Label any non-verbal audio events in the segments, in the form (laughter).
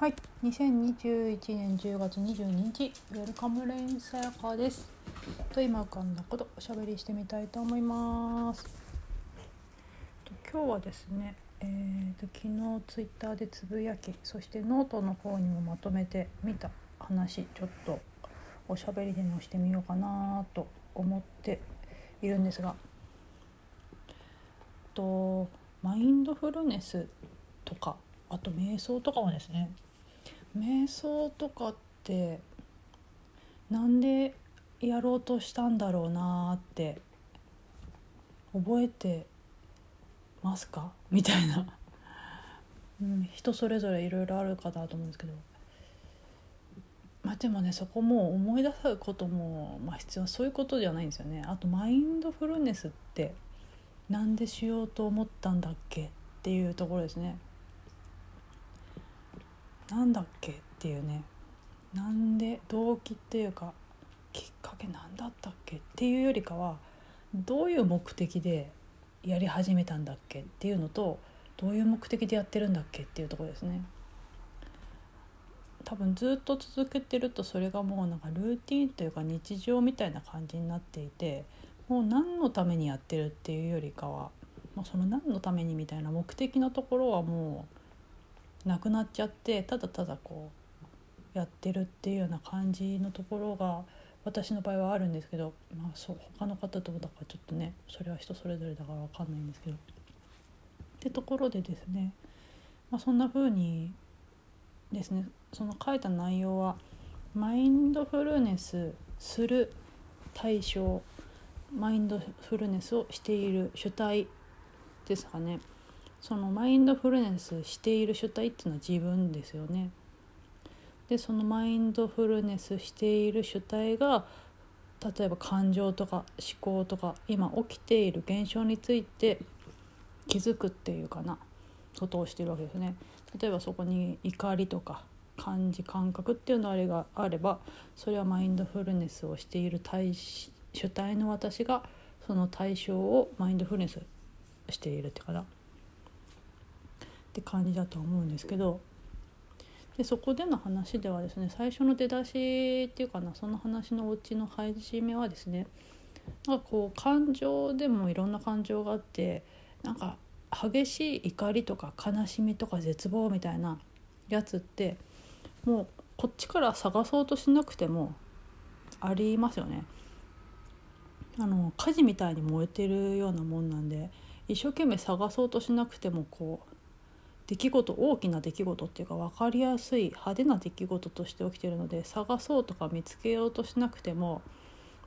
はい、2021年10月22日、ウェルカムレインさやかです。と今浮かんだことおしゃべりしてみたいと思います。今日はですね、えー、と昨日ツイッターでつぶやき、そしてノートの方にもまとめてみた話、ちょっとおしゃべりでもしてみようかなと思っているんですが、とマインドフルネスとかあと瞑想とかはですね瞑想とかってなんでやろうとしたんだろうなって覚えてますか？(laughs) みたいな、うん、人それぞれいろいろあるかなと思うんですけど。まあでもねそこも思い出すことも、まあ、必要そういうことじゃないんですよね。あとマインドフルネスってなんでしようと思ったんだっけ？っていうところですね。なんだっけっていうねなんで動機っていうかきっかけなんだったっけ？っていうよりかはどういう目的でやり始めたんだっけっていうのとどういう目的でやってるんだっけっていうとこですね。多分ずっと続けてるとそれがもうなんかルーティンというか日常みたいな感じになっていてもう何のためにやってるっていうよりかは、まあ、その何のためにみたいな目的のところはもうなくなっちゃってただただこうやってるっていうような感じのところが私の場合はあるんですけど、まあ、そう他の方どうだからちょっとねそれは人それぞれだから分かんないんですけど。ってところでですね、まあ、そんな風にですねその書いた内容はマインドフルネスする対象マインドフルネスをしている主体ですかねそのマインドフルネスしている主体っていうのは自分ですよね。でそのマインドフルネスしている主体が例えば感情とか思考とか今起きている現象について気づくっていうかなことをしているわけですね。例えばそこに怒りとか感じ感覚っていうのあれがあればそれはマインドフルネスをしている対主体の私がその対象をマインドフルネスしているっていうかなって感じだと思うんですけどでそこでの話ではですね最初の出だしっていうかなその話のおうちの始めはですねなんかこう感情でもいろんな感情があってなんか激しい怒りとか悲しみとか絶望みたいなやつってもうこっちから探そうとしなくてもありますよね。あの火事みたいに燃えてるようなもんなんで一生懸命探そうとしなくてもこう出来事大きな出来事っていうか分かりやすい派手な出来事として起きてるので探そうとか見つけようとしなくても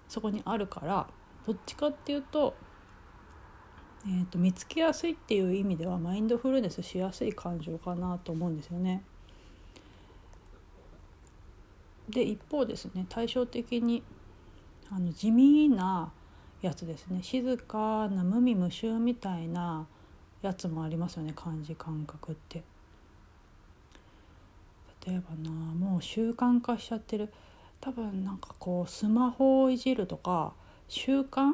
そこにあるからどっちかっていうと,、えーと、見つけやすいっていう意味ではマインドフルネスしやすい感情かなと思うんですよね。で一方ですね対照的にあの地味なやつですね静かな無味無臭みたいなやつもありますよね感じ感覚って。例えばなもう習慣化しちゃってる。多分なんかこうスマホをいじるとか習慣？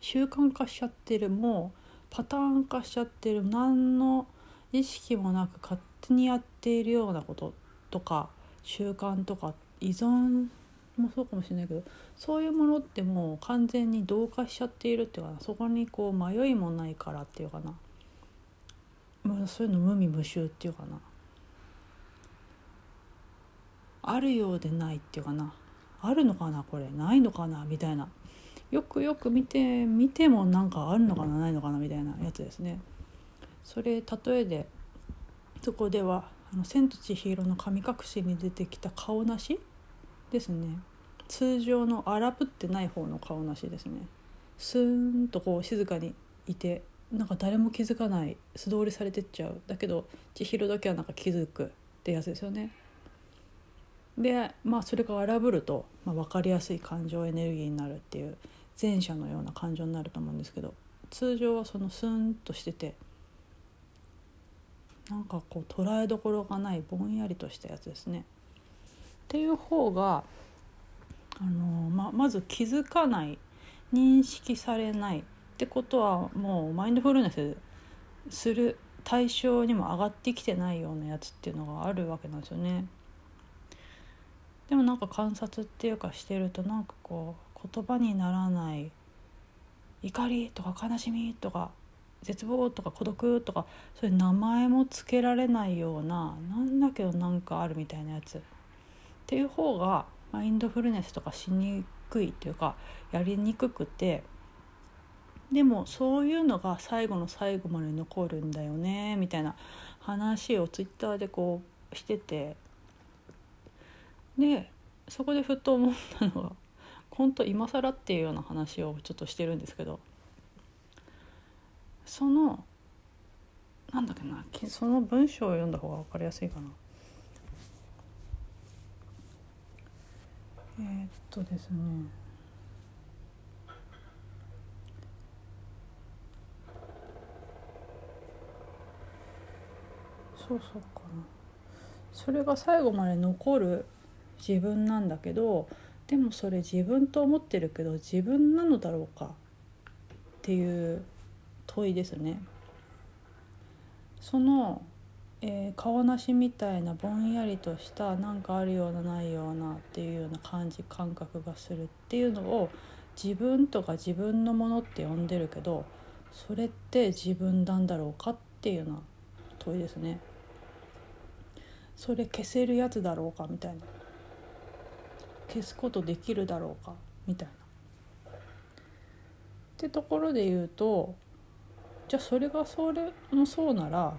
習慣化しちゃってるもうパターン化しちゃってる。何の意識もなく勝手にやっているようなこととか習慣とか依存もそうかもしれないけどそういうものってもう完全に同化しちゃっているっていうかなそこにこう迷いもないからっていうかな。そういうの無味無臭っていうかな。あるようでないっていうかな。あるのかなこれ。ないのかな？みたいな。よくよく見て見てもなんかあるのかな？ないのかな？みたいなやつですね。それ例えでそこでは「あの千と千尋の神隠し」に出てきた顔なしですね。通常の荒ぶってない方の顔なしですね。スーンとこう静かにいてなんか誰も気づかない。素通りされてっちゃう。だけど千尋だけはなんか気づくってやつですよね。でまあそれが荒ぶると、まあ、分かりやすい感情エネルギーになるっていう前者のような感情になると思うんですけど通常はそのスーンとしててなんかこう捉えどころがないぼんやりとしたやつですね。っていう方があの、ままず気づかない認識されないってことはもうマインドフルネスする対象にも上がってきてないようなやつっていうのがあるわけなんですよね。でもなんか観察っていうかしてるとなんかこう言葉にならない怒りとか悲しみとか絶望とか孤独とかそういう名前も付けられないようななんだけどなんかあるみたいなやつっていう方がマインドフルネスとかしにくいっていうかやりにくくてでもそういうのが最後の最後まで残るんだよねみたいな話をツイッターでこうしててでそこでふと思ったのが本当今更っていうような話をちょっとしてるんですけどそのなんだっけなその文章を読んだ方が分かりやすいかな。えー、っとですねそうそうかなそれが最後まで残る自分なんだけどでもそれ自分と思ってるけど自分なのだろうかっていう問いですね。その、えー、顔なしみたいなぼんやりとしたなんかあるようなないようなっていうような感じ感覚がするっていうのを自分とか自分のものって呼んでるけどそれって自分なんだろうかっていうような問いですね。それ消せるやつだろうかみたいな消すことできるだろうかみたいな。ってところで言うとじゃあそれがそれもそうなら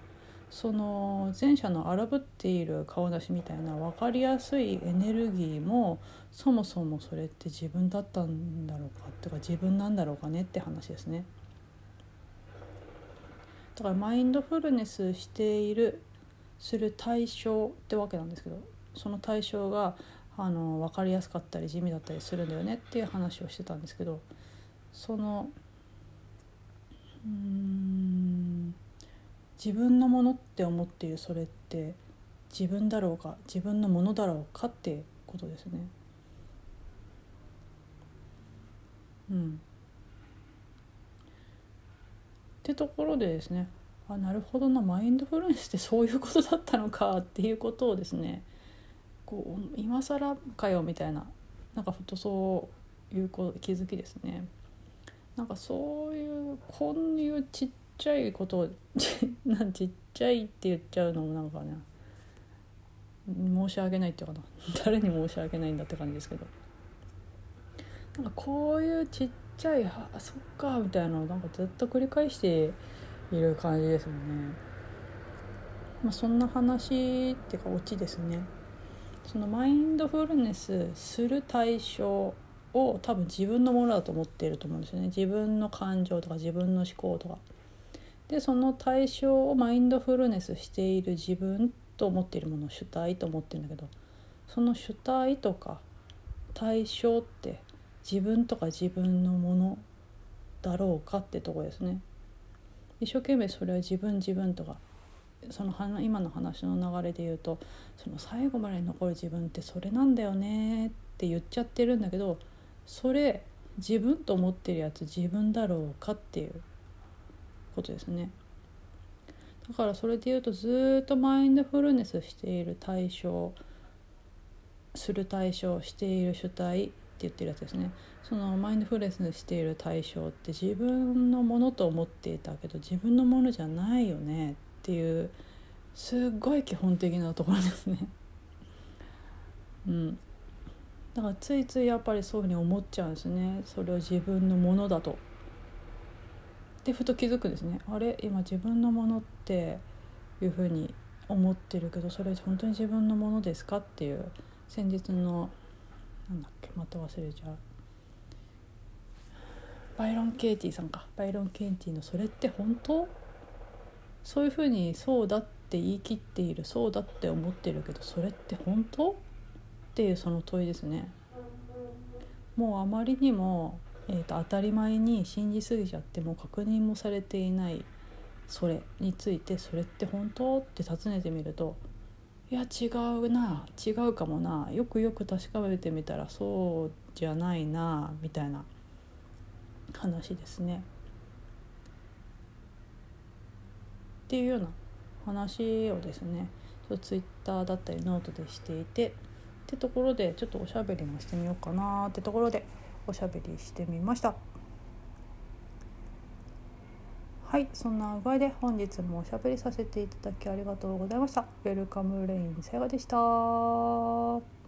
その前者の荒ぶっている顔出しみたいな分かりやすいエネルギーもそもそもそれって自分だったんだろうかっていうか自分なんだろうかねって話ですね。だからマインドフルネスしているする対象ってわけなんですけどその対象があの分かりやすかったり地味だったりするんだよねっていう話をしてたんですけどそのうん自分のものって思っているそれって自分だろうか自分のものだろうかってことですね。うん、ってところでですねあなるほどなマインドフルネスってそういうことだったのかっていうことをですねこう今更かよみたいななんかふとそういう気づきですね。なんかそういうこういうちっちゃいことを (laughs) なんちっちゃいって言っちゃうのもなんかね申し訳ないっていうかな (laughs) 誰に申し訳ないんだって感じですけどなんかこういうちっちゃい「あそっか」みたいなのをなんかずっと繰り返している感じですもんね。まあ、そんな話っていうかオチですね。そのマインドフルネスする対象を多分自分のものだと思っていると思うんですよね自分の感情とか自分の思考とか。でその対象をマインドフルネスしている自分と思っているものを主体と思ってるんだけどその主体とか対象って自分とか自分のものだろうかってとこですね。一生懸命それは自分自分とかその今の話の流れで言うとその最後まで残る自分ってそれなんだよねって言っちゃってるんだけどそれ自分と思ってるやつ自分だろうかっていうことですね。だからそれで言うとずっとマインドフルネスしている対象する対象している主体って言ってるやつですねそのマインドフルネスしている対象って自分のものと思っていたけど自分のものじゃないよねっていうすっごい基本的なところですね。(laughs) うん、だからついついやっぱりそういうふうに思っちゃうんですねそれを自分のものだと。でふと気づくんですね。あれ今自分のものっていうふうに思ってるけどそれ本当に自分のものですかっていう先日のなんだっけまた忘れちゃう。バイロン・ケイティさんか。バイロン・ケイティの「それって本当?」そういうふうにそうだって言い切っているそうだって思ってるけどそれって本当？っていうその問いですね。もうあまりにも、えーと、当たり前に信じすぎちゃっても確認もされていないそれについてそれって本当？って尋ねてみるといや違うな違うかもなよくよく確かめてみたらそうじゃないなみたいな話ですね。っていうような話をですねちょっとツイッターだったりノートでしていてってところでちょっとおしゃべりもしてみようかなってところでおしゃべりしてみました。はいそんな具合で本日もおしゃべりさせていただきありがとうございました。ウェルカムレインさやかでした。